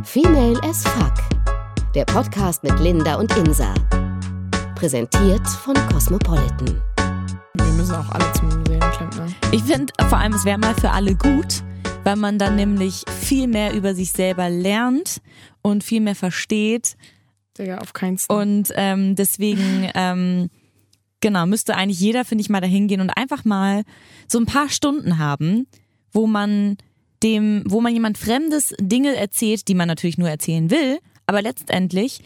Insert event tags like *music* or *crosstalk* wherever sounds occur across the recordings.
Female as Fuck. Der Podcast mit Linda und Insa. Präsentiert von Cosmopolitan. Wir müssen auch alle zum Seelenklempner. Ich finde vor allem, es wäre mal für alle gut, weil man dann nämlich viel mehr über sich selber lernt und viel mehr versteht. Digga, auf keinen Fall. Und ähm, deswegen, *laughs* ähm, genau, müsste eigentlich jeder, finde ich, mal dahin gehen und einfach mal so ein paar Stunden haben, wo man dem, wo man jemand Fremdes Dinge erzählt, die man natürlich nur erzählen will, aber letztendlich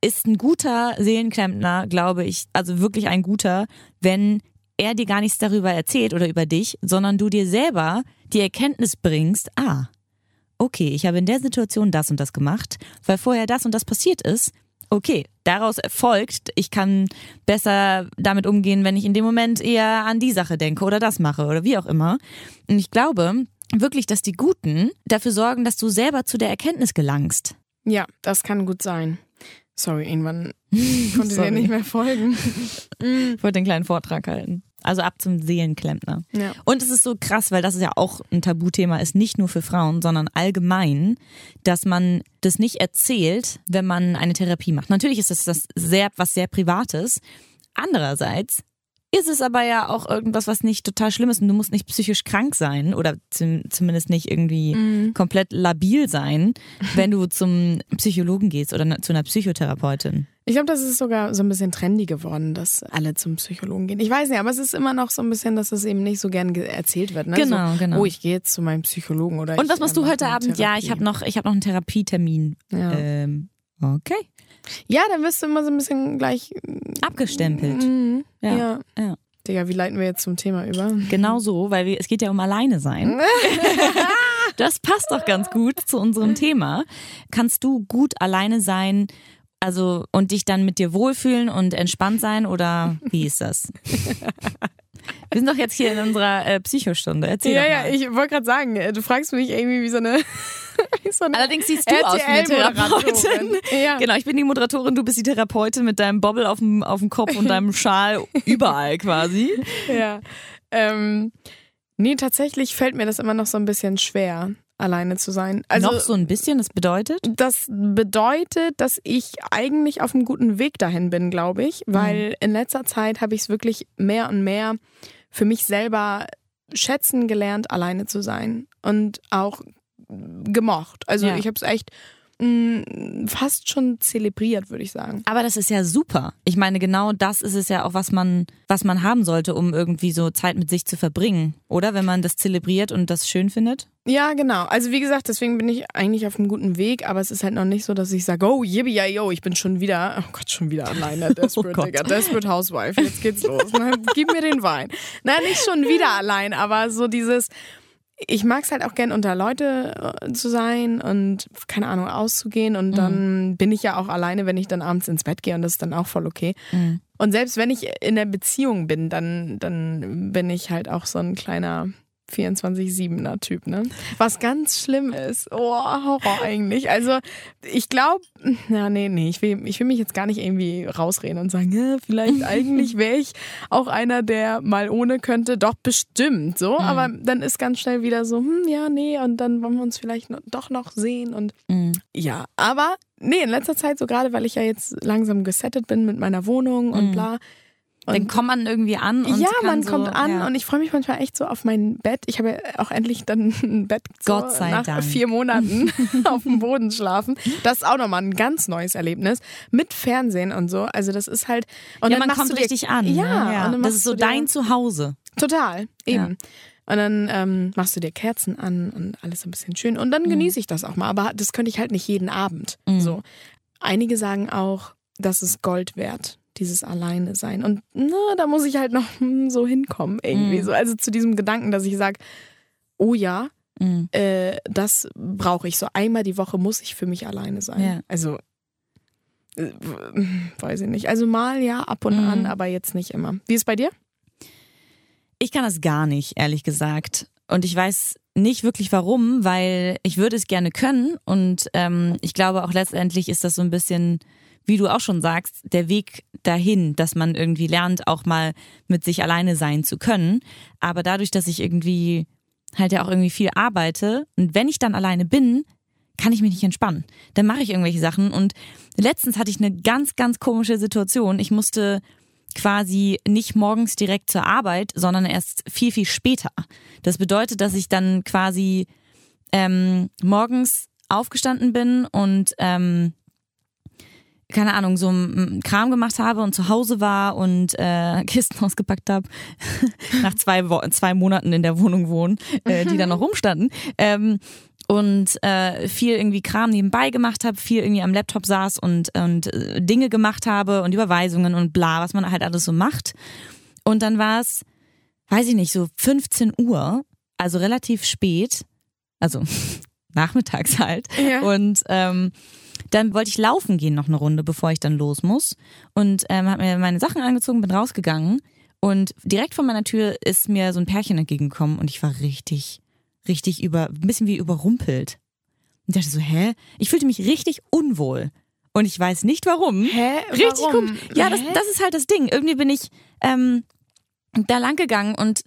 ist ein guter Seelenklempner, glaube ich, also wirklich ein guter, wenn er dir gar nichts darüber erzählt oder über dich, sondern du dir selber die Erkenntnis bringst, ah, okay, ich habe in der Situation das und das gemacht, weil vorher das und das passiert ist. Okay, daraus folgt, ich kann besser damit umgehen, wenn ich in dem Moment eher an die Sache denke oder das mache oder wie auch immer. Und ich glaube wirklich, dass die Guten dafür sorgen, dass du selber zu der Erkenntnis gelangst. Ja, das kann gut sein. Sorry, irgendwann *laughs* konnte dir nicht mehr folgen. *laughs* Ich wollte einen kleinen Vortrag halten. Also ab zum Seelenklempner. Ja. Und es ist so krass, weil das ja auch ein Tabuthema ist, nicht nur für Frauen, sondern allgemein, dass man das nicht erzählt, wenn man eine Therapie macht. Natürlich ist das, das sehr, was sehr Privates. Andererseits ist es aber ja auch irgendwas, was nicht total schlimm ist und du musst nicht psychisch krank sein oder zum, zumindest nicht irgendwie komplett labil sein, wenn du zum Psychologen gehst oder zu einer Psychotherapeutin. Ich glaube, das ist sogar so ein bisschen trendy geworden, dass alle zum Psychologen gehen. Ich weiß nicht, aber es ist immer noch so ein bisschen, dass es eben nicht so gern ge- erzählt wird. Ne? Genau, so, genau. Oh, ich gehe jetzt zu meinem Psychologen oder Und was machst äh, du heute Abend? Ja, ich Therapie. habe noch, ich habe noch einen Therapietermin. Ja. Ähm, okay. Ja, dann wirst du immer so ein bisschen gleich. Abgestempelt. Mhm. Ja. Ja. ja. Digga, wie leiten wir jetzt zum Thema über? Genau so, weil wir, es geht ja um alleine sein. *laughs* Das passt doch ganz gut zu unserem Thema. Kannst du gut alleine sein, also und dich dann mit dir wohlfühlen und entspannt sein oder wie ist das? *laughs* Wir sind doch jetzt hier in unserer äh, Psychostunde. Erzähl Ja, ja, ich wollte gerade sagen, äh, du fragst mich irgendwie wie so eine. *laughs* wie so eine Allerdings siehst du aus wie eine. Therapeutin. Ja. Genau, ich bin die Moderatorin, du bist die Therapeutin mit deinem Bobble auf dem, auf dem Kopf und deinem Schal *laughs* überall quasi. Ja. Ähm, nee, tatsächlich fällt mir das immer noch so ein bisschen schwer, alleine zu sein. Also, Noch so ein bisschen, das bedeutet? das bedeutet, dass ich eigentlich auf einem guten Weg dahin bin, glaube ich, weil in letzter Zeit habe ich es wirklich mehr und mehr für mich selber schätzen gelernt, alleine zu sein und auch gemocht. Also Ja. ich habe es echt mh, fast schon zelebriert, würde ich sagen. Aber das ist ja super. Ich meine, genau das ist es ja auch, was man, was man haben sollte, um irgendwie so Zeit mit sich zu verbringen, oder? Wenn man das zelebriert und das schön findet. Ja, genau. Also wie gesagt, deswegen bin ich eigentlich auf einem guten Weg, aber es ist halt noch nicht so, dass ich sage, oh, yippie, ja, yo, ich bin schon wieder, oh Gott, schon wieder alleine, *laughs* Desperate, Gott. Digga, Desperate Housewife, jetzt geht's los. Na, gib mir den Wein. Nein, nicht schon wieder allein, aber so dieses, ich mag es halt auch gern unter Leute äh, zu sein und, keine Ahnung, auszugehen. Und dann bin ich ja auch alleine, wenn ich dann abends ins Bett gehe und das ist dann auch voll okay. Und selbst wenn ich in der Beziehung bin, dann, dann bin ich halt auch so ein kleiner 24-7er Typ, ne? Was ganz schlimm ist. Oh, Horror eigentlich. Also, ich glaube, na, nee, nee, ich will, ich will mich jetzt gar nicht irgendwie rausreden und sagen, ja, vielleicht *laughs* eigentlich wäre ich auch einer, der mal ohne könnte. Doch, bestimmt, so. Aber dann ist ganz schnell wieder so, hm, ja, nee, und dann wollen wir uns vielleicht noch, doch noch sehen und ja, aber nee, in letzter Zeit so gerade, weil ich ja jetzt langsam gesettet bin mit meiner Wohnung und bla. Und Dann kommt man irgendwie an und ja, man so, kommt an ja. und ich freue mich manchmal echt so auf mein Bett. Ich habe ja auch endlich dann *laughs* ein Bett so Gott sei nach Dank. vier Monaten *laughs* auf dem Boden schlafen. Das ist auch nochmal ein ganz neues Erlebnis mit Fernsehen und so. Also das ist halt und ja, dann man machst kommt du dir, richtig an. Ja, ne? ja. Dann das ist so dein Zuhause. total eben. Ja. Und dann ähm, machst du dir Kerzen an und alles ein bisschen schön. Und dann genieße ich das auch mal. Aber das könnte ich halt nicht jeden Abend. So. Einige sagen auch, das ist Gold wert, dieses Alleine sein. Und na, da muss ich halt noch *laughs* so hinkommen irgendwie. So. Also zu diesem Gedanken, dass ich sage, oh ja, Mhm. äh, das brauche ich. So einmal die Woche muss ich für mich alleine sein. Ja. Also äh, weiß ich nicht. Also mal ja, ab und Mhm. an, aber jetzt nicht immer. Wie ist bei dir? Ich kann das gar nicht, ehrlich gesagt. Und ich weiß nicht wirklich warum, weil ich würde es gerne können. Und ähm, ich glaube auch letztendlich ist das so ein bisschen, wie du auch schon sagst, der Weg dahin, dass man irgendwie lernt, auch mal mit sich alleine sein zu können. Aber dadurch, dass ich irgendwie halt ja auch irgendwie viel arbeite und wenn ich dann alleine bin, kann ich mich nicht entspannen. Dann mache ich irgendwelche Sachen und letztens hatte ich eine ganz, ganz komische Situation. Ich musste quasi nicht morgens direkt zur Arbeit, sondern erst viel, viel später. Das bedeutet, dass ich dann quasi ähm, morgens aufgestanden bin und ähm, keine Ahnung, so einen Kram gemacht habe und zu Hause war und äh, *laughs* Kisten ausgepackt habe, *laughs* nach zwei, Wo zwei Monaten in der Wohnung wohnen, äh, die da noch rumstanden. Ähm, und äh, viel irgendwie Kram nebenbei gemacht habe, viel irgendwie am Laptop saß und, und äh, Dinge gemacht habe und Überweisungen und bla, was man halt alles so macht. Und dann war es, weiß ich nicht, so 15 Uhr, also relativ spät, also *laughs* nachmittags halt. Ja. Und ähm, dann wollte ich laufen gehen noch eine Runde, bevor ich dann los muss. Und ähm, habe mir meine Sachen angezogen, bin rausgegangen. Und direkt vor meiner Tür ist mir so ein Pärchen entgegengekommen und ich war richtig, richtig über, ein bisschen wie überrumpelt. Und dachte so, hä? Ich fühlte mich richtig unwohl. Und ich weiß nicht warum. Hä? Richtig Warum? komisch. Ja, das, das ist halt das Ding. Irgendwie bin ich ähm, da lang gegangen und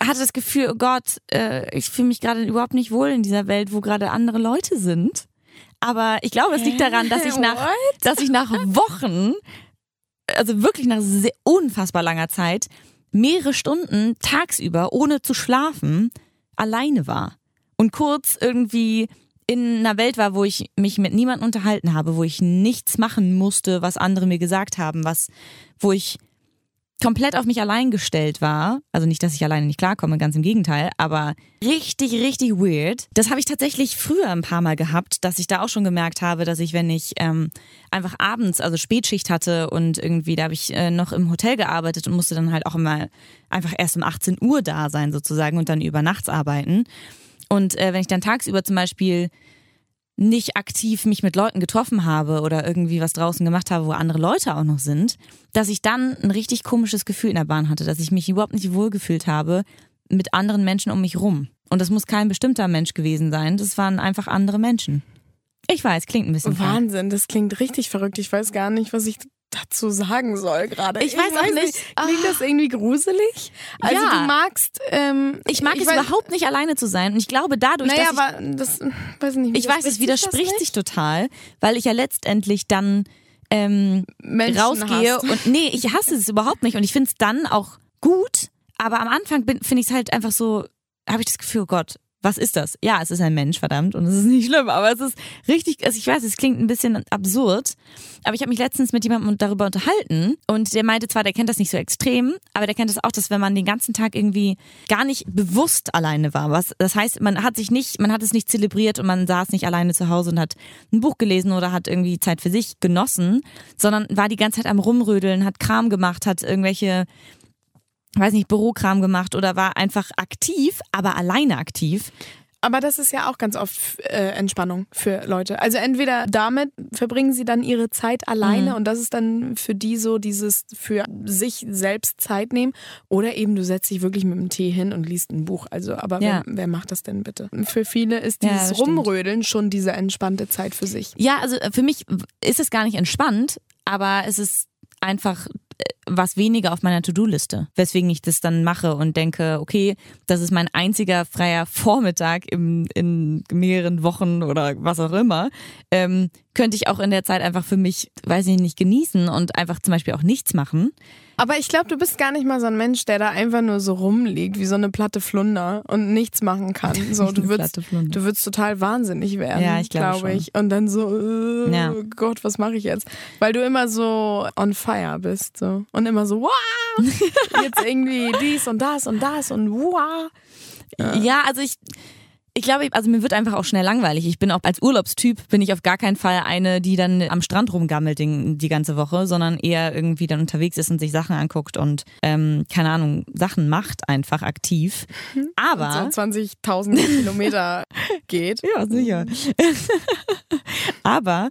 hatte das Gefühl, oh Gott, äh, ich fühle mich gerade überhaupt nicht wohl in dieser Welt, wo gerade andere Leute sind. Aber ich glaube, es liegt daran, dass ich nach, What? dass ich nach Wochen, also wirklich nach sehr unfassbar langer Zeit, mehrere Stunden tagsüber, ohne zu schlafen, alleine war. Und kurz irgendwie in einer Welt war, wo ich mich mit niemandem unterhalten habe, wo ich nichts machen musste, was andere mir gesagt haben, was, wo ich komplett auf mich allein gestellt war. Also nicht, dass ich alleine nicht klarkomme, ganz im Gegenteil, aber richtig, richtig weird. Das habe ich tatsächlich früher ein paar Mal gehabt, dass ich da auch schon gemerkt habe, dass ich, wenn ich ähm, einfach abends, also Spätschicht hatte und irgendwie, da habe ich äh, noch im Hotel gearbeitet und musste dann halt auch immer einfach erst um 18 Uhr da sein sozusagen und dann über nachts arbeiten. Und äh, wenn ich dann tagsüber zum Beispiel nicht aktiv mich mit Leuten getroffen habe oder irgendwie was draußen gemacht habe, wo andere Leute auch noch sind, dass ich dann ein richtig komisches Gefühl in der Bahn hatte, dass ich mich überhaupt nicht wohlgefühlt habe mit anderen Menschen um mich rum. Und das muss kein bestimmter Mensch gewesen sein, das waren einfach andere Menschen. Ich weiß, klingt ein bisschen. Wahnsinn, das klingt richtig verrückt. Ich weiß gar nicht, was ich dazu sagen soll gerade. Ich weiß auch nicht. Klingt das irgendwie gruselig? Also Ja. du magst. Ähm, Ich mag es weiß- überhaupt nicht alleine zu sein und ich glaube dadurch, Naja, dass ich aber das weiß ich nicht. Ich weiß, es widerspricht sich total, weil ich ja letztendlich dann ähm, Menschen rausgehe hasst. und nee, ich hasse es überhaupt nicht und ich finde es dann auch gut, aber am Anfang finde ich es halt einfach so, habe ich das Gefühl, oh Gott, was ist das? Ja, es ist ein Mensch, verdammt, und es ist nicht schlimm, aber es ist richtig, also ich weiß, es klingt ein bisschen absurd, aber ich habe mich letztens mit jemandem darüber unterhalten und der meinte zwar, der kennt das nicht so extrem, aber der kennt das auch, dass wenn man den ganzen Tag irgendwie gar nicht bewusst alleine war, was das heißt, man hat sich nicht, man hat es nicht zelebriert und man saß nicht alleine zu Hause und hat ein Buch gelesen oder hat irgendwie Zeit für sich genossen, sondern war die ganze Zeit am rumrödeln, hat Kram gemacht, hat irgendwelche weiß nicht, Bürokram gemacht oder war einfach aktiv, aber alleine aktiv. Aber das ist ja auch ganz oft äh, Entspannung für Leute. Also entweder damit verbringen sie dann ihre Zeit alleine Mhm. und das ist dann für die so dieses für sich selbst Zeit nehmen oder eben du setzt dich wirklich mit dem Tee hin und liest ein Buch. Also aber Ja. wer, wer macht das denn bitte? Für viele ist Ja, dieses stimmt. Rumrödeln schon diese entspannte Zeit für sich. Ja, also äh, für mich ist es gar nicht entspannt, aber es ist einfach äh, was weniger auf meiner To-Do-Liste, weswegen ich das dann mache und denke, okay, das ist mein einziger freier Vormittag im, in mehreren Wochen oder was auch immer, ähm, könnte ich auch in der Zeit einfach für mich, weiß ich nicht, genießen und einfach zum Beispiel auch nichts machen. Aber ich glaube, du bist gar nicht mal so ein Mensch, der da einfach nur so rumliegt wie so eine platte Flunder und nichts machen kann. *laughs* So, du würdest, du würdest total wahnsinnig werden, Ja, ich glaube schon. ich. Und dann so, äh, Ja. Gott, was mache ich jetzt? Weil du immer so on fire bist so und immer so, wow, jetzt irgendwie dies und das und das und wow. Ja, also ich, ich glaube, also mir wird einfach auch schnell langweilig. Ich bin auch als Urlaubstyp bin ich auf gar keinen Fall eine, die dann am Strand rumgammelt die, die ganze Woche, sondern eher irgendwie dann unterwegs ist und sich Sachen anguckt und ähm, keine Ahnung Sachen macht einfach aktiv. Aber So 20.000 Kilometer *laughs* geht. ja sicher. *laughs* Aber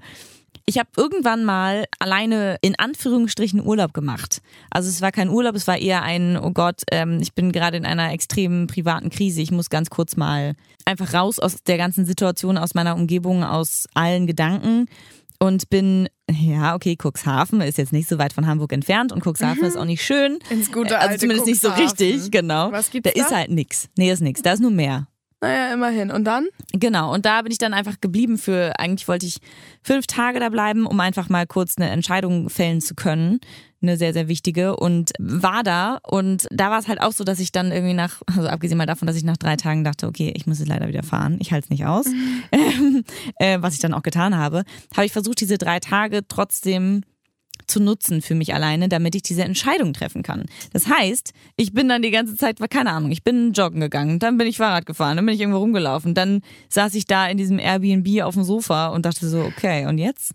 ich habe irgendwann mal alleine in Anführungsstrichen Urlaub gemacht. Also es war kein Urlaub, es war eher ein, oh Gott, ähm, ich bin gerade in einer extremen privaten Krise. Ich muss ganz kurz mal einfach raus aus der ganzen Situation, aus meiner Umgebung, aus allen Gedanken und bin, ja, okay, Cuxhaven ist jetzt nicht so weit von Hamburg entfernt und Cuxhaven ist auch nicht schön. Ins gute also alte zumindest nicht so Cuxhaven. richtig, genau. Was gibt's da ist da? halt nix. Nee, ist nix. Da ist nur Meer. Naja, immerhin. Und dann? Genau, und da bin ich dann einfach geblieben für, eigentlich wollte ich fünf Tage da bleiben, um einfach mal kurz eine Entscheidung fällen zu können. Eine sehr, sehr wichtige und war da und da war es halt auch so, dass ich dann irgendwie nach, also abgesehen mal davon, dass ich nach drei Tagen dachte, okay, ich muss jetzt leider wieder fahren, ich halte es nicht aus, *laughs* äh, was ich dann auch getan habe, habe ich versucht, diese drei Tage trotzdem zu nutzen für mich alleine, damit ich diese Entscheidung treffen kann. Das heißt, ich bin dann die ganze Zeit, keine Ahnung, ich bin joggen gegangen, dann bin ich Fahrrad gefahren, dann bin ich irgendwo rumgelaufen, dann saß ich da in diesem Airbnb auf dem Sofa und dachte so, okay, und jetzt?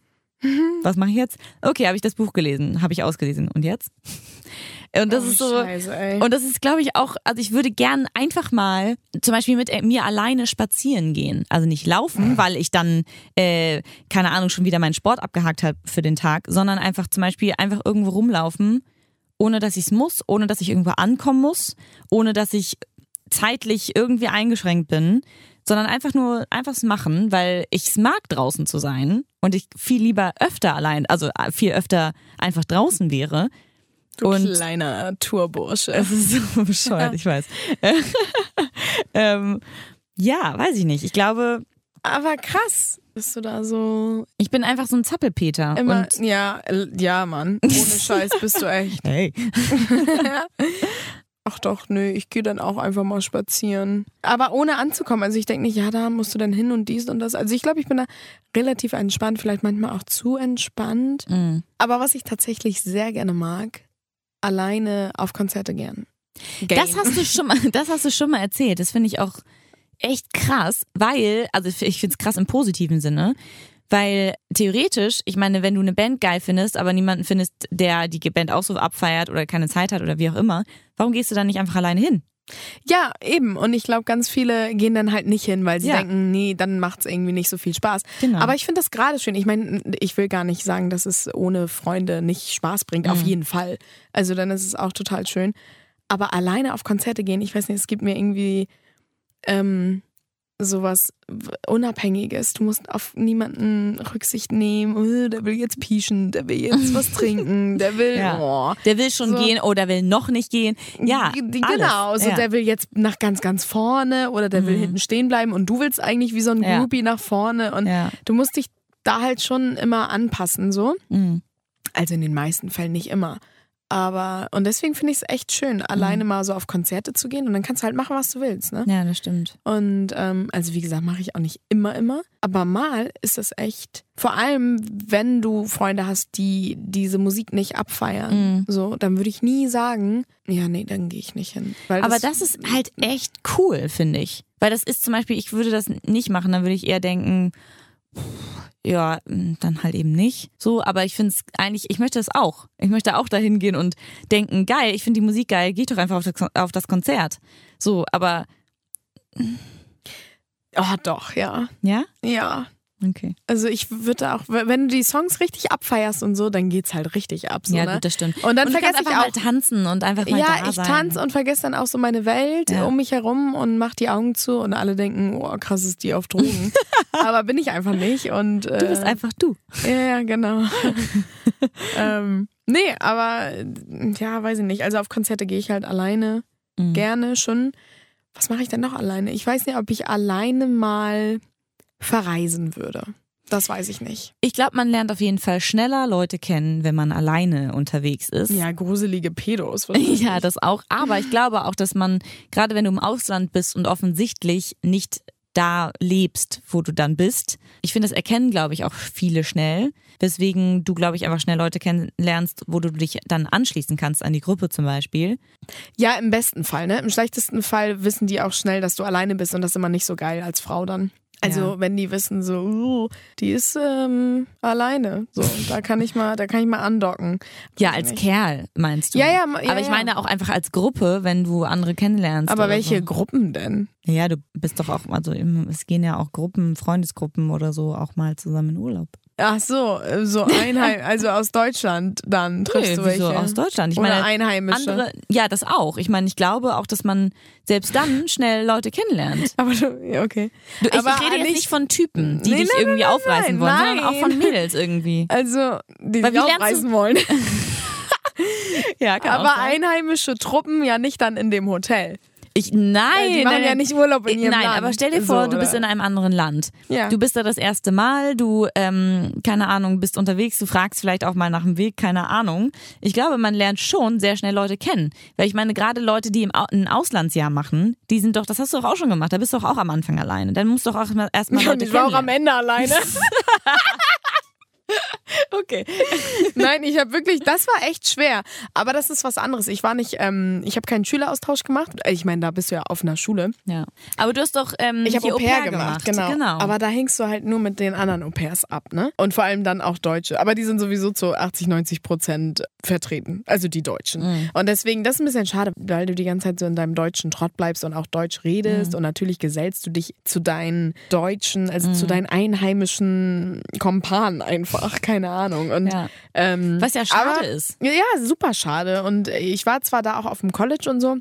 Was mache ich jetzt? Okay, habe ich das Buch gelesen, habe ich ausgelesen. Und jetzt? *laughs* Und das Oh, ist so. Scheiße, ey. Und das ist, glaube ich, auch, also ich würde gern einfach mal zum Beispiel mit mir alleine spazieren gehen. Also nicht laufen, weil ich dann, äh, keine Ahnung, schon wieder meinen Sport abgehakt habe für den Tag, sondern einfach zum Beispiel einfach irgendwo rumlaufen, ohne dass ich es muss, ohne dass ich irgendwo ankommen muss, ohne dass ich zeitlich irgendwie eingeschränkt bin, sondern einfach nur einfach's machen, weil ich es mag, draußen zu sein und ich viel lieber öfter allein, also viel öfter einfach draußen wäre. du und- kleiner Tourbursche. Es ist so *laughs* bescheuert, ich weiß. *laughs* ähm, ja, weiß ich nicht. Ich glaube, Aber krass, bist du da so ich bin einfach so ein Zappelpeter. immer. Ja, äh, ja, Mann. Ohne *laughs* Scheiß bist du echt. hey. Ach doch, nö, ich gehe dann auch einfach mal spazieren. Aber ohne anzukommen. Also ich denke nicht, ja, da musst du dann hin und dies und das. Also ich glaube, ich bin da relativ entspannt, vielleicht manchmal auch zu entspannt. Mm. Aber was ich tatsächlich sehr gerne mag, alleine auf Konzerte gern. Das Gehen. hast du schon mal, das hast du schon mal erzählt. Das finde ich auch echt krass, weil, also ich finde es krass im positiven Sinne, weil theoretisch, ich meine, wenn du eine Band geil findest, aber niemanden findest, der die Band auch so abfeiert oder keine Zeit hat oder wie auch immer, warum gehst du dann nicht einfach alleine hin? Ja, eben. Und ich glaube, ganz viele gehen dann halt nicht hin, weil sie Ja. denken, nee, dann macht es irgendwie nicht so viel Spaß. Genau. Aber ich finde das gerade schön. Ich meine, ich will gar nicht sagen, dass es ohne Freunde nicht Spaß bringt. Auf Mhm. jeden Fall. Also dann ist es auch total schön. Aber alleine auf Konzerte gehen, ich weiß nicht, es gibt mir irgendwie ähm, sowas Unabhängiges. Du musst auf niemanden Rücksicht nehmen. Oh, der will jetzt pieschen, der will jetzt was *laughs* trinken, der will. Ja. Oh. Der will schon So. gehen oder will noch nicht gehen. Ja, G- die- alles. genau. So ja. der will jetzt nach ganz, ganz vorne oder der will Mhm. hinten stehen bleiben und du willst eigentlich wie so ein Ja. Groupie nach vorne und ja. du musst dich da halt schon immer anpassen, so. Mhm. Also in den meisten Fällen nicht immer. Aber, und deswegen finde ich es echt schön, alleine mal so auf Konzerte zu gehen und dann kannst du halt machen, was du willst, ne? ja, das stimmt. Und ähm, also wie gesagt, mache ich auch nicht immer, immer. Aber mal ist das echt, vor allem wenn du Freunde hast, die diese Musik nicht abfeiern, Mhm. so, dann würde ich nie sagen, ja, nee, dann gehe ich nicht hin. Aber das ist halt echt cool, finde ich. Weil das ist zum Beispiel, ich würde das nicht machen, dann würde ich eher denken, ja, mh, dann halt eben nicht. So, aber ich finde es eigentlich, ich möchte das auch. Ich möchte auch dahin gehen und denken, geil, ich finde die Musik geil, geh doch einfach auf das Konzert. So, aber Oh, doch, ja. ja? Ja. Okay. Also ich würde auch, wenn du die Songs richtig abfeierst und so, dann geht's halt richtig ab. So, ja, ne? gut, das stimmt. Und dann du vergesse ich auch. mal tanzen und einfach mal ja, da ich tanze und vergesse dann auch so meine Welt Ja. um mich herum und mach die Augen zu und alle denken, oh krass, ist die auf Drogen. *laughs* Aber bin ich einfach nicht und äh, Du bist einfach du. ja, ja, genau. *laughs* ähm, nee, aber äh, ja, weiß ich nicht. Also auf Konzerte gehe ich halt alleine Mhm. gerne schon. Was mache ich denn noch alleine? Ich weiß nicht, ob ich alleine mal verreisen würde. Das weiß ich nicht. Ich glaube, man lernt auf jeden Fall schneller Leute kennen, wenn man alleine unterwegs ist. Ja, gruselige Pedos. *laughs* Ja, das auch. Aber ich glaube auch, dass man, gerade wenn du im Ausland bist und offensichtlich nicht da lebst, wo du dann bist, ich finde, das erkennen, glaube ich, auch viele schnell. Weswegen du, glaube ich, einfach schnell Leute kennenlernst, wo du dich dann anschließen kannst an die Gruppe zum Beispiel. Ja, im besten Fall, ne? Im schlechtesten Fall wissen die auch schnell, dass du alleine bist und das ist immer nicht so geil als Frau dann. Also Ja. wenn die wissen so, uh, die ist ähm, alleine, so da kann ich mal, da kann ich mal andocken. Ja, als nicht. Kerl meinst du. Ja, ja, ja, Aber ich meine auch einfach als Gruppe, wenn du andere kennenlernst. Aber welche So. Gruppen denn? Ja, du bist doch auch, also es gehen ja auch Gruppen, Freundesgruppen oder so auch mal zusammen in Urlaub. Ach so, äh, so *laughs* Einheim, also aus Deutschland dann triffst Nee, du welche. wieso aus Deutschland? Ich Oder meine, Einheimische. andere, ja, das auch. Ich meine, ich glaube auch, dass man selbst dann *laughs* schnell Leute kennenlernt. Aber du, ja, okay. Du, ich, Aber ich rede jetzt nicht- von Typen, die Nee, dich nein, irgendwie nein, aufreißen nein, wollen, nein. sondern auch von Mädels irgendwie. *laughs* Also, die dich aufreißen wollen. Ja, Aber Einheimische Truppen ja nicht dann in dem Hotel. Ich, nein. Weil die machen nein, ja nicht Urlaub in ihrem Nein, Land. aber stell dir So, vor, du oder? bist in einem anderen Land. Ja. Du bist da das erste Mal, du, ähm, keine Ahnung, bist unterwegs, du fragst vielleicht auch mal nach dem Weg, keine Ahnung. Ich glaube, man lernt schon sehr schnell Leute kennen. Weil ich meine, gerade Leute, die im Au ein Auslandsjahr machen, die sind doch, das hast du doch auch schon gemacht, da bist du doch auch am Anfang alleine. Dann musst du doch auch erstmal erst mal Ja, ich war auch am. Ende alleine. *laughs* *laughs* *laughs* Okay. Nein, ich habe wirklich, das war echt schwer. Aber das ist was anderes. Ich war nicht, ähm, ich habe keinen Schüleraustausch gemacht. Ich meine, da bist du ja auf einer Schule. Ja. Aber du hast doch ähm, Ich habe Au pair gemacht, genau. genau. Aber da hängst du halt nur mit den anderen Au pairs ab, ne? Und vor allem dann auch Deutsche. Aber die sind sowieso zu 80, 90 Prozent vertreten. Also die Deutschen. Mhm. Und deswegen, das ist ein bisschen schade, weil du die ganze Zeit so in deinem deutschen Trott bleibst und auch Deutsch redest. Mhm. Und natürlich gesellst du dich zu deinen Deutschen, also Mhm. zu deinen einheimischen Kompanen einfach. Keine Ahnung. Und Ja. ähm, Was ja schade aber, ist. Ja, super schade. Und ich war zwar da auch auf dem College und so,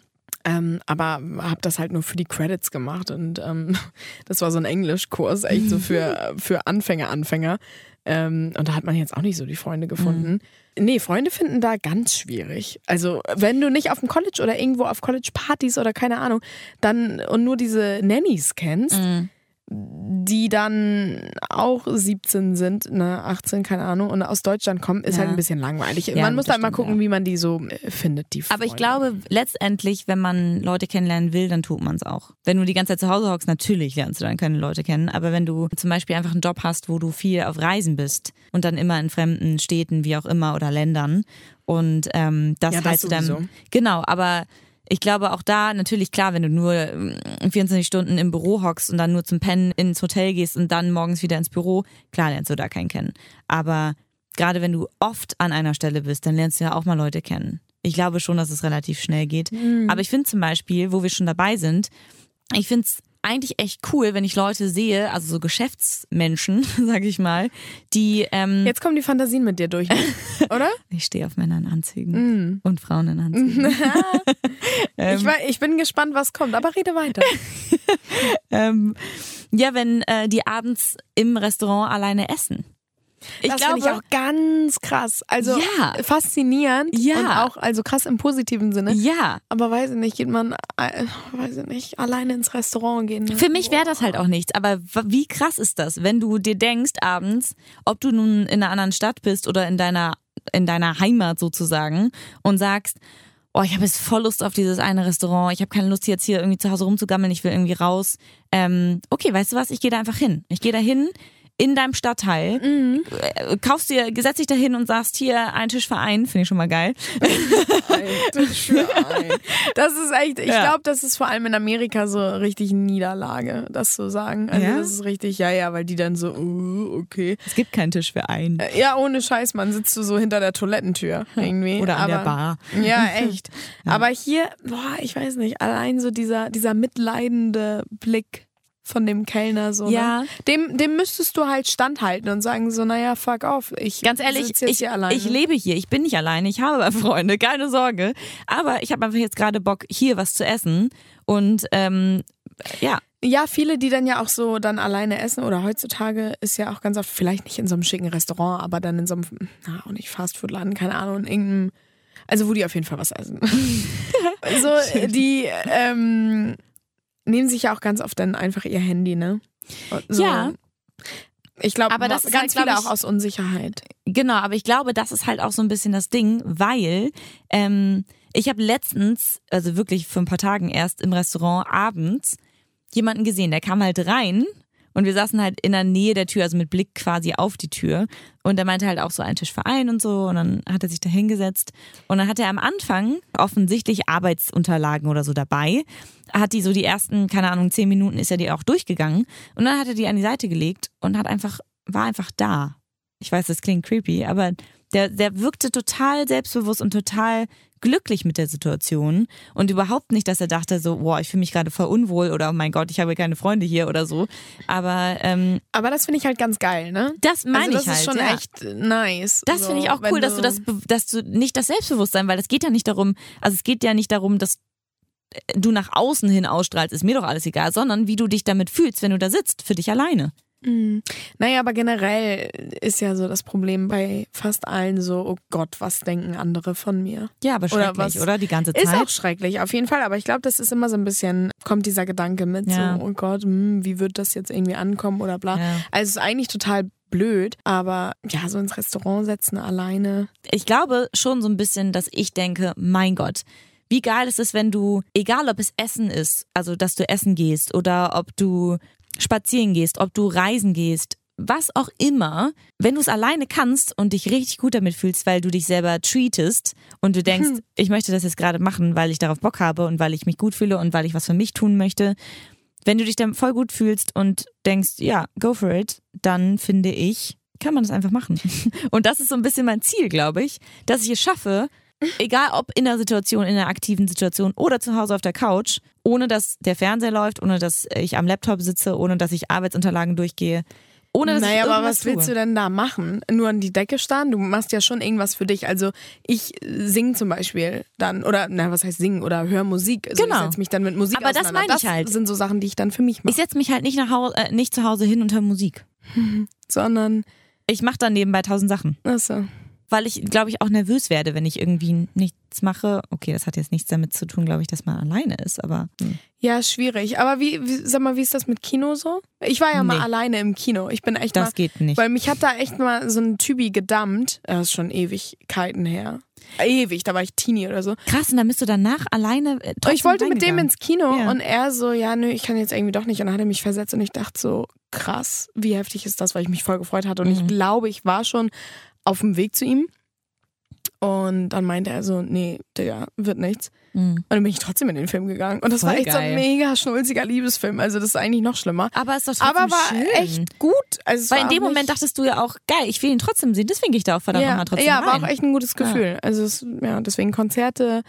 ähm, aber habe das halt nur für die Credits gemacht. Und ähm, *laughs* das war so ein Englischkurs, echt so für, *laughs* für Anfänger, Anfänger. Ähm, und da hat man jetzt auch nicht so die Freunde gefunden. Nee, Freunde finden da ganz schwierig. Also, wenn du nicht auf dem College oder irgendwo auf College-Partys oder keine Ahnung, dann und nur diese Nannies kennst, die dann auch 17 sind, ne, 18, keine Ahnung, und aus Deutschland kommen, ist Ja. halt ein bisschen langweilig. Ja, man muss dann mal stimmt, gucken, ja. wie man die so äh, findet, die Freunde. Aber ich glaube, letztendlich, wenn man Leute kennenlernen will, dann tut man es auch. Wenn du die ganze Zeit zu Hause hockst, natürlich lernst du dann keine Leute kennen. Aber wenn du zum Beispiel einfach einen Job hast, wo du viel auf Reisen bist und dann immer in fremden Städten, wie auch immer, oder Ländern und ähm, das Ja, das halt sowieso. Genau, aber ich glaube auch da, natürlich klar, wenn du nur ähm, 24 Stunden im Büro hockst und dann nur zum Pennen ins Hotel gehst und dann morgens wieder ins Büro, klar lernst du da keinen kennen. Aber gerade wenn du oft an einer Stelle bist, dann lernst du ja auch mal Leute kennen. Ich glaube schon, dass es relativ schnell geht. Aber ich finde zum Beispiel, wo wir schon dabei sind, ich finde es eigentlich echt cool, wenn ich Leute sehe, also so Geschäftsmenschen, *laughs* sag ich mal, die ähm, Jetzt kommen die Fantasien mit dir durch, ne? *laughs* oder? ich stehe auf Männer in Anzügen und Frauen in Anzügen. *laughs* ich, war, ich bin gespannt, was kommt, aber rede weiter. ähm, ja, wenn äh, die abends im Restaurant alleine essen. Ich das glaube, finde ich auch ganz krass. Also Ja. faszinierend Ja. und auch also krass im positiven Sinne. ja. Aber weiß ich nicht, geht man, äh, weiß ich nicht, alleine ins Restaurant gehen. ne? Für mich wäre das halt auch nichts, aber wie krass ist das, wenn du dir denkst abends, ob du nun in einer anderen Stadt bist oder in deiner in deiner Heimat sozusagen und sagst, oh, ich habe jetzt voll Lust auf dieses eine Restaurant, ich habe keine Lust jetzt hier irgendwie zu Hause rumzugammeln, ich will irgendwie raus. Ähm, okay, weißt du was, ich gehe da einfach hin. Ich gehe da hin in deinem Stadtteil, äh, kaufst dir, setz dich da hin und sagst, hier, ein Tisch für einen, finde ich schon mal geil. Das ist echt, ich Ja. glaube, das ist vor allem in Amerika so richtig Niederlage, das zu sagen. Also Ja? das ist richtig, ja, ja, weil die dann so, uh, okay. Es gibt keinen Tisch für einen. Äh, Ja, ohne Scheiß, man sitzt du so hinter der Toilettentür irgendwie. Oder an aber, der Bar. Ja, *laughs* echt. Aber hier, boah, ich weiß nicht, allein so dieser, dieser mitleidende Blick von dem Kellner so. Ja. Ne? Dem, dem müsstest du halt standhalten und sagen so, naja, fuck off. Ich Ganz ehrlich, jetzt ich, hier alleine. ich lebe hier, ich bin nicht alleine, ich habe *laughs* Freunde, keine Sorge. Aber ich habe einfach jetzt gerade Bock, hier was zu essen. Und ähm, ja, Ja, viele, die dann ja auch so dann alleine essen oder heutzutage ist ja auch ganz oft, vielleicht nicht in so einem schicken Restaurant, aber dann in so einem, na, auch nicht Fastfood-Laden, keine Ahnung, in irgendeinem, also wo die auf jeden Fall was essen. *laughs* so, die ähm, nehmen sich ja auch ganz oft dann einfach ihr Handy, ne? So. Ja. Ich glaube, Aber das ist ganz halt, viele ich- auch aus Unsicherheit. genau, aber ich glaube, das ist halt auch so ein bisschen das Ding, weil ähm, ich habe letztens, also wirklich vor ein paar Tagen erst im Restaurant abends, jemanden gesehen, der kam halt rein und wir saßen halt in der Nähe der Tür, also mit Blick quasi auf die Tür. Und er meinte halt auch so einen Tisch für einen und so. Und dann hat er sich da hingesetzt. Und dann hat er am Anfang offensichtlich Arbeitsunterlagen oder so dabei. Hat die so die ersten, keine Ahnung, zehn Minuten ist er die auch durchgegangen. Und dann hat er die an die Seite gelegt und hat einfach, war einfach da. Ich weiß, das klingt creepy, aber der, der wirkte total selbstbewusst und total glücklich mit der Situation und überhaupt nicht, dass er dachte so, boah, ich fühle mich gerade voll unwohl oder oh mein Gott, ich habe keine Freunde hier oder so. Aber ähm, Aber das finde ich halt ganz geil, ne? das meine also das ich halt. ist schon ja. echt nice. Das so, finde ich auch cool, dass du das, dass du nicht das Selbstbewusstsein, weil das geht ja nicht darum, also es geht ja nicht darum, dass du nach außen hin ausstrahlst, ist mir doch alles egal, sondern wie du dich damit fühlst, wenn du da sitzt, für dich alleine. Mhm. Naja, aber generell ist ja so das Problem bei fast allen so, oh Gott, was denken andere von mir? Ja, aber Oder schrecklich, was- oder? Die ganze Ist auch Zeit. schrecklich, auf jeden Fall. Aber ich glaube, das ist immer so ein bisschen, kommt dieser Gedanke mit, Ja. so, oh Gott, hm, wie wird das jetzt irgendwie ankommen oder bla. Ja. Also es ist eigentlich total blöd, aber ja, so ins Restaurant setzen alleine. ich glaube schon so ein bisschen, dass ich denke, mein Gott, wie geil ist es, wenn du, egal ob es Essen ist, also dass du essen gehst oder ob du spazieren gehst, ob du reisen gehst, was auch immer, wenn du es alleine kannst und dich richtig gut damit fühlst, weil du dich selber treatest und du denkst, ich möchte das jetzt gerade machen, weil ich darauf Bock habe und weil ich mich gut fühle und weil ich was für mich tun möchte. Wenn du dich dann voll gut fühlst und denkst, ja, go for it, dann finde ich, kann man das einfach machen. *laughs* Und das ist so ein bisschen mein Ziel, glaube ich, dass ich es schaffe, egal ob in der Situation, in der aktiven Situation oder zu Hause auf der Couch, ohne dass der Fernseher läuft, ohne dass ich am Laptop sitze, ohne dass ich Arbeitsunterlagen durchgehe, ohne dass naja, ich aber was willst tue. du denn da machen? Nur an die Decke starren? Du machst ja schon irgendwas für dich. Also ich singe zum Beispiel dann, oder na, was heißt singen oder höre Musik. Also Genau. Ich setze mich dann mit Musik Aber das auseinander. meine ich halt. Das sind so Sachen, die ich dann für mich Ich mache. setze mich halt nicht, nach Hause, äh, nicht zu Hause hin und höre Musik. *laughs* Sondern, Ich mache dann nebenbei tausend Sachen. achso. Weil ich, glaube ich, auch nervös werde, wenn ich irgendwie nichts mache. Okay, das hat jetzt nichts damit zu tun, glaube ich, dass man alleine ist, aber. Hm. Ja, schwierig. Aber wie, wie, sag mal, wie ist das mit Kino so? Ich war ja mal Nee. alleine im Kino. Ich bin echt mal, Das geht nicht. weil mich hat da echt mal so ein Typi gedammt. Das ist schon Ewigkeiten her. Ewig, da war ich Teenie oder so. Krass, und dann bist du danach alleine. Äh, ich wollte mit dem ins Kino Ja. und er so, ja, nö, ich kann jetzt irgendwie doch nicht. Und dann hat er mich versetzt und ich dachte so, krass, wie heftig ist das, weil ich mich voll gefreut hatte. Und ich Mhm. glaube, ich war schon auf dem Weg zu ihm. Und dann meinte er so, nee, Digga, wird nichts. Mhm. Und dann bin ich trotzdem in den Film gegangen. Und das Voll war echt so geil. ein mega schnulziger Liebesfilm. Also das ist eigentlich noch schlimmer. Aber ist doch Aber war schön. echt gut. Also es Weil war in dem Moment dachtest du ja auch, geil, ich will ihn trotzdem sehen, deswegen gehe ich da auch verdammt ja, nochmal trotzdem ja, war rein. auch echt ein gutes Gefühl. Also es, ja, deswegen Konzerte,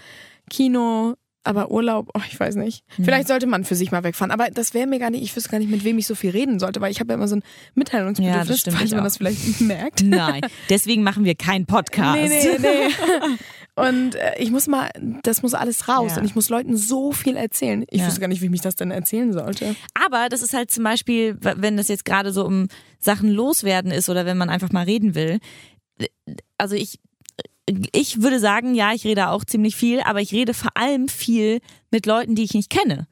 Kino, aber Urlaub, oh, ich weiß nicht. Hm. Vielleicht sollte man für sich mal wegfahren. Aber das wäre mir gar nicht, ich wüsste gar nicht, mit wem ich so viel reden sollte, weil ich habe ja immer so ein Ja, Mitteilungsbedürfnis, stimmt, falls man auch. das vielleicht merkt. Nein, deswegen machen wir keinen Podcast. Nee, nee, nee. *laughs* Und äh, ich muss mal, das muss alles raus Ja. und ich muss Leuten so viel erzählen. Ich Ja. wüsste gar nicht, wie ich mich das denn erzählen sollte. Aber das ist halt zum Beispiel, wenn das jetzt gerade so um Sachen loswerden ist oder wenn man einfach mal reden will. Also ich, ich würde sagen, ja, ich rede auch ziemlich viel, aber ich rede vor allem viel mit Leuten, die ich nicht kenne.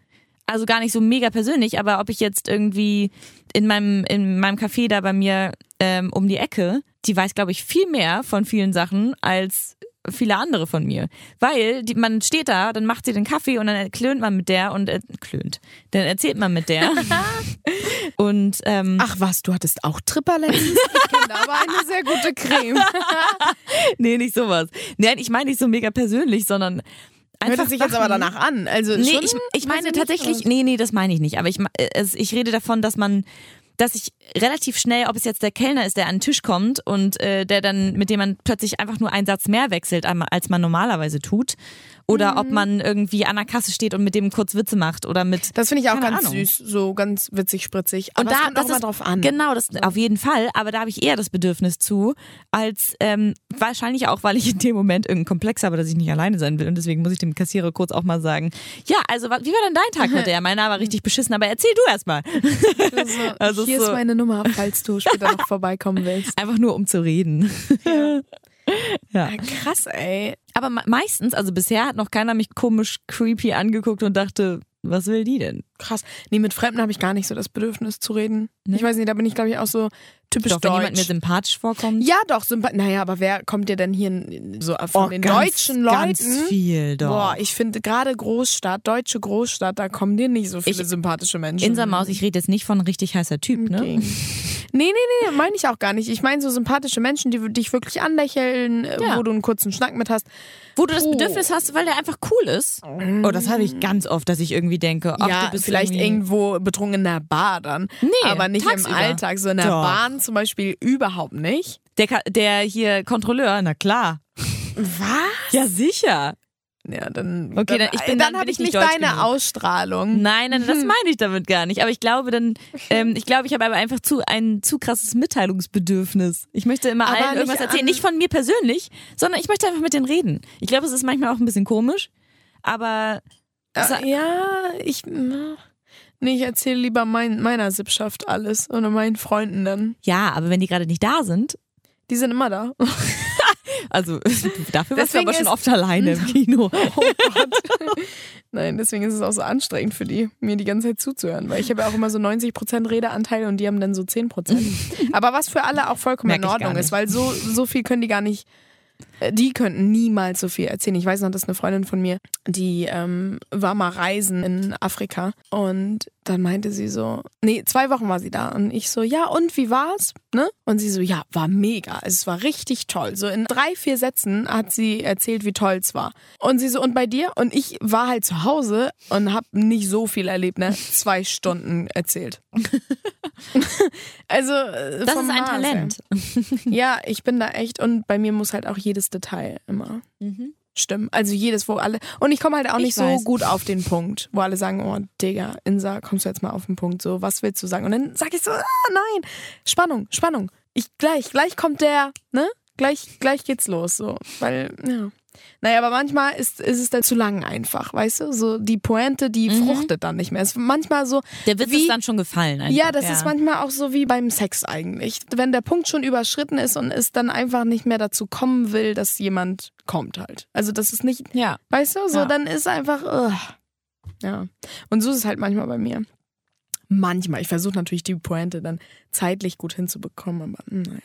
Also gar nicht so mega persönlich, aber ob ich jetzt irgendwie in meinem, in meinem Café da bei mir ähm, um die Ecke, die weiß, glaube ich, viel mehr von vielen Sachen als viele andere von mir. Weil die, man steht da, dann macht sie den Kaffee und dann klönt man mit der und äh, klönt. Dann erzählt man mit der. *laughs* und ähm, Ach was, du hattest auch Tripper letztens? Ich kenne aber eine sehr gute Creme. *laughs* nee, nicht sowas. Nein, ich meine nicht so mega persönlich, sondern einfach Hört sich jetzt aber danach an. Also Nee, ich, ich meine tatsächlich, nee, nee, das meine ich nicht. Aber ich, äh, ich rede davon, dass man, dass ich relativ schnell, ob es jetzt der Kellner ist, der an den Tisch kommt und äh, der dann, mit dem man plötzlich einfach nur einen Satz mehr wechselt, als man normalerweise tut. Oder ob man irgendwie an der Kasse steht und mit dem kurz Witze macht oder mit. Das finde ich auch ganz Ahnung. süß, so ganz witzig, spritzig. Und Aber da, es kommt das auch mal ist, drauf an. Genau, das auf jeden Fall. Aber da habe ich eher das Bedürfnis zu, als ähm, wahrscheinlich auch, weil ich in dem Moment irgendeinen Komplex habe, dass ich nicht alleine sein will. Und deswegen muss ich dem Kassierer kurz auch mal sagen: Ja, also wie war denn dein Tag mit der? Meiner war richtig beschissen, aber erzähl du erst mal. Also, *laughs* Also hier so- ist meine Nummer, falls du später noch vorbeikommen willst. *laughs* Einfach nur um zu reden. *laughs* ja. Ja, krass, ey. Aber me- meistens, also bisher hat noch keiner mich komisch creepy angeguckt und dachte, was will die denn? Krass. Nee, mit Fremden habe ich gar nicht so das Bedürfnis zu reden. Ich weiß nicht, da bin ich, glaube ich, auch so typisch Doch, wenn jemand mir deutsch. sympathisch vorkommt. Ja, doch, sympath Naja, aber wer kommt dir denn hier so von Oh, den ganz, deutschen Leuten? Ganz viel, doch. Boah, ich finde gerade Großstadt, deutsche Großstadt, da kommen dir nicht so viele Ich- sympathische Menschen. Insa-Maus, ich rede jetzt nicht von richtig heißer Typ, ne? *laughs* Nee, nee, nee, meine ich auch gar nicht. Ich meine so sympathische Menschen, die dich wirklich anlächeln, äh, Ja. wo du einen kurzen Schnack mit hast. Wo du das Oh. Bedürfnis hast, weil der einfach cool ist. Oh, das habe ich ganz oft, dass ich irgendwie denke, ach, ja, du bist vielleicht irgendwo betrunken in der Bar dann. Nee, aber nicht tagsüber. im Alltag. So in der Doch. Bahn zum Beispiel überhaupt nicht. Der, Ka- der hier Kontrolleur, na klar. Was? Ja, sicher. Ja, dann, Okay, dann, ich bin- dann dann habe ich ich nicht nicht deine genug. Ausstrahlung. Nein, nein, das *laughs* meine ich damit gar nicht. Aber ich glaube dann, ähm, ich glaube, ich habe aber einfach zu ein zu krasses Mitteilungsbedürfnis. Ich möchte immer Aber allen irgendwas erzählen. Nicht von mir persönlich, sondern ich möchte einfach mit denen reden. Ich glaube, es ist manchmal auch ein bisschen komisch, aber Äh, ja, ich. Nee, ich erzähle lieber mein, meiner Sippschaft alles oder meinen Freunden dann. Ja, aber wenn die gerade nicht da sind, Die sind immer da. *laughs* also *laughs* dafür warst du aber schon oft alleine im Kino. *laughs* Oh Gott. *laughs* Nein, deswegen ist es auch so anstrengend für die, mir die ganze Zeit zuzuhören, weil ich habe ja auch immer so 90% Redeanteil und die haben dann so 10%. Aber was für alle auch vollkommen Merk in Ordnung ist, weil so, so viel können die gar nicht, äh, die könnten niemals so viel erzählen. Ich weiß noch, dass eine Freundin von mir, die ähm, war mal reisen in Afrika und dann meinte sie so, nee, zwei Wochen war sie da und ich so, ja und wie war's? Ne? Und sie so, ja, war mega, also es war richtig toll. So in drei, vier Sätzen hat sie erzählt, wie toll es war. Und sie so, und bei dir? Und ich war halt zu Hause und habe nicht so viel erlebt, ne? Zwei Stunden erzählt. *laughs* also äh, Das ist ein. Talent. Ja, ich bin da echt und bei mir muss halt auch jedes Detail immer stimmen. Also jedes, wo alle. Und ich komme halt auch Ich nicht so weiß. gut auf den Punkt, wo alle sagen, oh Digga, Insa, kommst du jetzt mal auf den Punkt, so, was willst du sagen? Und dann sag ich so, ah, nein, Spannung, Spannung. Ich gleich, gleich kommt der, ne? Gleich, gleich geht's los, so. Weil, ja. Naja, aber manchmal ist, ist es dann zu lang einfach, weißt du? So die Pointe, die fruchtet dann nicht mehr. Es ist manchmal so. Der Witz wie, ist dann schon gefallen. Einfach. ja, das ist manchmal auch so wie beim Sex eigentlich. Wenn der Punkt schon überschritten ist und es dann einfach nicht mehr dazu kommen will, dass jemand kommt halt. Also das ist nicht, Ja. weißt du, so Ja. dann ist einfach, ugh. ja. Und so ist es halt manchmal bei mir. Manchmal. Ich versuche natürlich die Pointe dann zeitlich gut hinzubekommen, aber naja.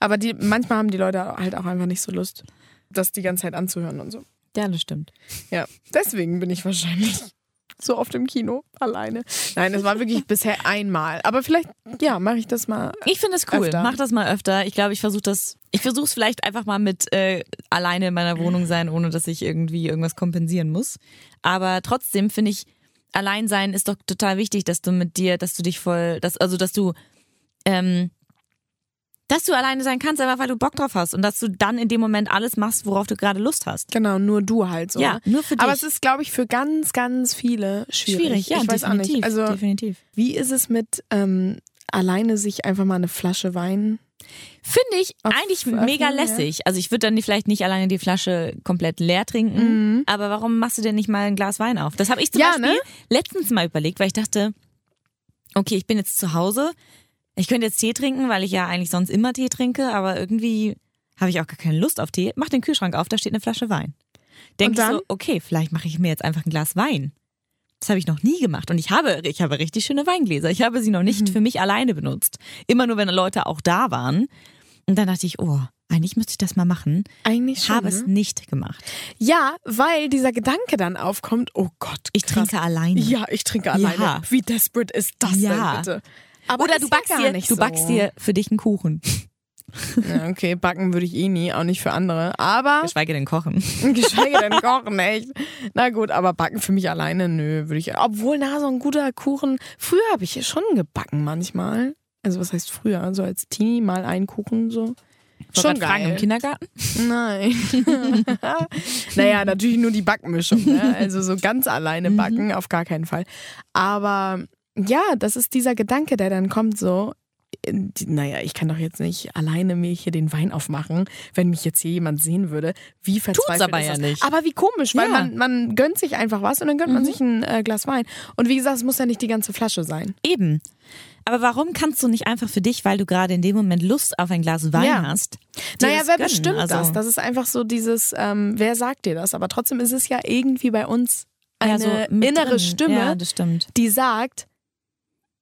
Aber die, manchmal haben die Leute halt auch einfach nicht so Lust, das die ganze Zeit anzuhören und so. Ja, das stimmt. Ja, deswegen bin ich wahrscheinlich *laughs* so oft im Kino alleine. Nein, es war wirklich bisher einmal. Aber vielleicht, ja, mache ich das mal. Ich finde es cool. Öfter. Mach das mal öfter. Ich glaube, ich versuche das. Ich versuche es vielleicht einfach mal mit äh, alleine in meiner Wohnung sein, ohne dass ich irgendwie irgendwas kompensieren muss. Aber trotzdem finde ich, allein sein ist doch total wichtig, dass du mit dir, dass du dich voll, dass, also dass du, ähm, dass du alleine sein kannst, einfach weil du Bock drauf hast und dass du dann in dem Moment alles machst, worauf du gerade Lust hast. Genau, nur du halt so. Ja, nur für dich. Aber es ist, glaube ich, für ganz, ganz viele schwierig. ja, ich weiß auch definitiv. nicht. Also, definitiv. wie ist es mit ähm, alleine sich einfach mal eine Flasche Wein? Finde ich Auf eigentlich mega ja. lässig. Also ich würde dann vielleicht nicht alleine die Flasche komplett leer trinken, aber warum machst du denn nicht mal ein Glas Wein auf? Das habe ich zum Mhm. Ja, Beispiel ne? letztens mal überlegt, weil ich dachte, okay, ich bin jetzt zu Hause, ich könnte jetzt Tee trinken, weil ich ja eigentlich sonst immer Tee trinke, aber irgendwie habe ich auch gar keine Lust auf Tee. Mach den Kühlschrank auf, da steht eine Flasche Wein. Ich dann? so, okay, vielleicht mache ich mir jetzt einfach ein Glas Wein. Das habe ich noch nie gemacht und ich habe, ich habe richtig schöne Weingläser. Ich habe sie noch Mhm. nicht für mich alleine benutzt. Immer nur, wenn Leute auch da waren. Und dann dachte ich, oh, eigentlich müsste ich das mal machen. Eigentlich schon. habe es ne? nicht gemacht. Ja, weil dieser Gedanke dann aufkommt, oh Gott, Ich krass. trinke alleine. Ja, ich trinke alleine. Ja. Wie desperate ist das Ja. denn bitte? Aber Oder du ja backst gar dir, nicht du so. backst dir für dich einen Kuchen. Ja, okay, backen würde ich eh nie, auch nicht für andere. Aber Geschweige denn kochen. *laughs* geschweige denn kochen, echt. Na gut, aber backen für mich alleine, nö, würde ich. Obwohl, na, so ein guter Kuchen. Früher habe ich schon gebacken manchmal. Also was heißt früher? So als Teenie mal einen Kuchen so. Schon grad fragen, geil. im Kindergarten? Nein. *laughs* naja, natürlich nur die Backmischung. Ne? Also so ganz alleine backen, auf gar keinen Fall. Aber ja, das ist dieser Gedanke, der dann kommt so. die- Naja, ich kann doch jetzt nicht alleine mir hier den Wein aufmachen, wenn mich jetzt hier jemand sehen würde. Wie verzweifelt aber ist ja das? nicht. Aber wie komisch, weil Ja. man, man gönnt sich einfach was und dann gönnt man sich ein äh, Glas Wein. Und wie gesagt, es muss ja nicht die ganze Flasche sein. Eben. Aber warum kannst du nicht einfach für dich, weil du gerade in dem Moment Lust auf ein Glas Wein Ja. hast? Naja, wer gönnen? bestimmt also, das? Das ist einfach so dieses, ähm, wer sagt dir das? Aber trotzdem ist es ja irgendwie bei uns eine ja, so innere drin. Stimme, Ja, die sagt,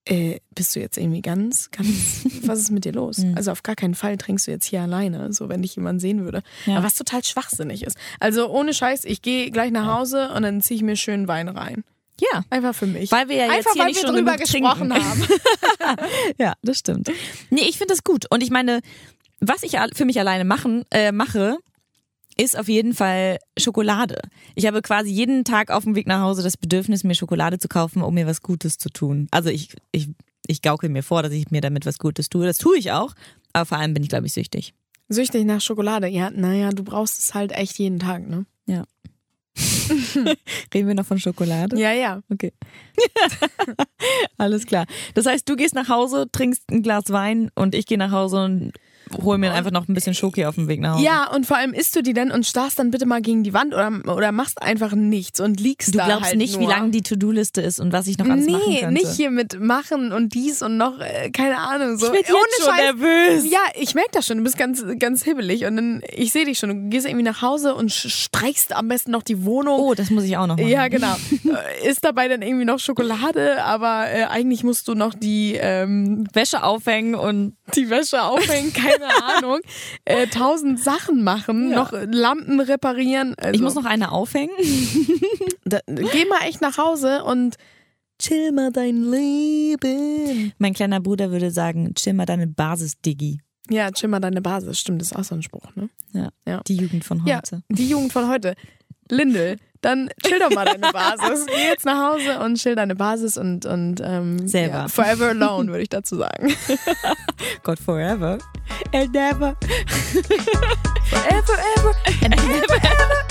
äh, bist du jetzt irgendwie ganz, ganz, *laughs* was ist mit dir los? Hm. Also auf gar keinen Fall trinkst du jetzt hier alleine, so wenn dich jemand sehen würde. Ja. Aber was total schwachsinnig ist. Also ohne Scheiß, ich gehe gleich nach Hause und dann ziehe ich mir schön Wein rein. Ja. Einfach für mich. Weil wir ja jetzt Einfach hier weil nicht wir schon drüber gesprochen trinken. haben. *laughs* Ja, das stimmt. Nee, ich finde das gut. Und ich meine, was ich für mich alleine machen, äh, mache, ist auf jeden Fall Schokolade. Ich habe quasi jeden Tag auf dem Weg nach Hause das Bedürfnis, mir Schokolade zu kaufen, um mir was Gutes zu tun. Also ich, ich, ich gaukel mir vor, dass ich mir damit was Gutes tue. Das tue ich auch. Aber vor allem bin ich, glaube ich, süchtig. Süchtig nach Schokolade. Ja, naja, du brauchst es halt echt jeden Tag, ne? Ja. *laughs* Reden wir noch von Schokolade? Ja, ja. Okay. *laughs* Alles klar. Das heißt, du gehst nach Hause, trinkst ein Glas Wein und ich gehe nach Hause und hol mir einfach noch ein bisschen Schoki auf dem Weg nach Hause. Ja, und vor allem isst du die dann und starrst dann bitte mal gegen die Wand oder, oder machst einfach nichts und liegst Du da glaubst halt nicht, nur. wie lang die To-Do-Liste ist und was ich noch alles machen Nee, könnte. nicht hier mit machen und dies und noch, äh, keine Ahnung. So. Ich bin jetzt schon Scheiß. nervös. Ja, ich merke das schon. Du bist ganz, ganz hibbelig und dann, ich sehe dich schon. Du gehst irgendwie nach Hause und streichst am besten noch die Wohnung. Oh, das muss ich auch noch machen. Ja, genau. Äh, Ist dabei dann irgendwie noch Schokolade, aber äh, eigentlich musst du noch die, ähm, Wäsche aufhängen und die Wäsche aufhängen, keine Ahnung, äh, tausend Sachen machen, noch Lampen reparieren. Also, ich muss noch eine aufhängen. *laughs* da, geh mal echt nach Hause und chill mal dein Leben. Mein kleiner Bruder würde sagen, chill mal deine Basis, Diggi. Ja, chill mal deine Basis. Stimmt, das ist auch so ein Spruch, ne? Ja. Ja. Die Jugend von Ja, heute. die Jugend von heute. Lindel, dann chill doch mal deine *laughs* Basis. Geh jetzt nach Hause und chill deine Basis und, und ähm, Selber. Ja, forever alone, würde ich dazu sagen. *laughs* God forever. And never. Forever, ever, and ever, ever.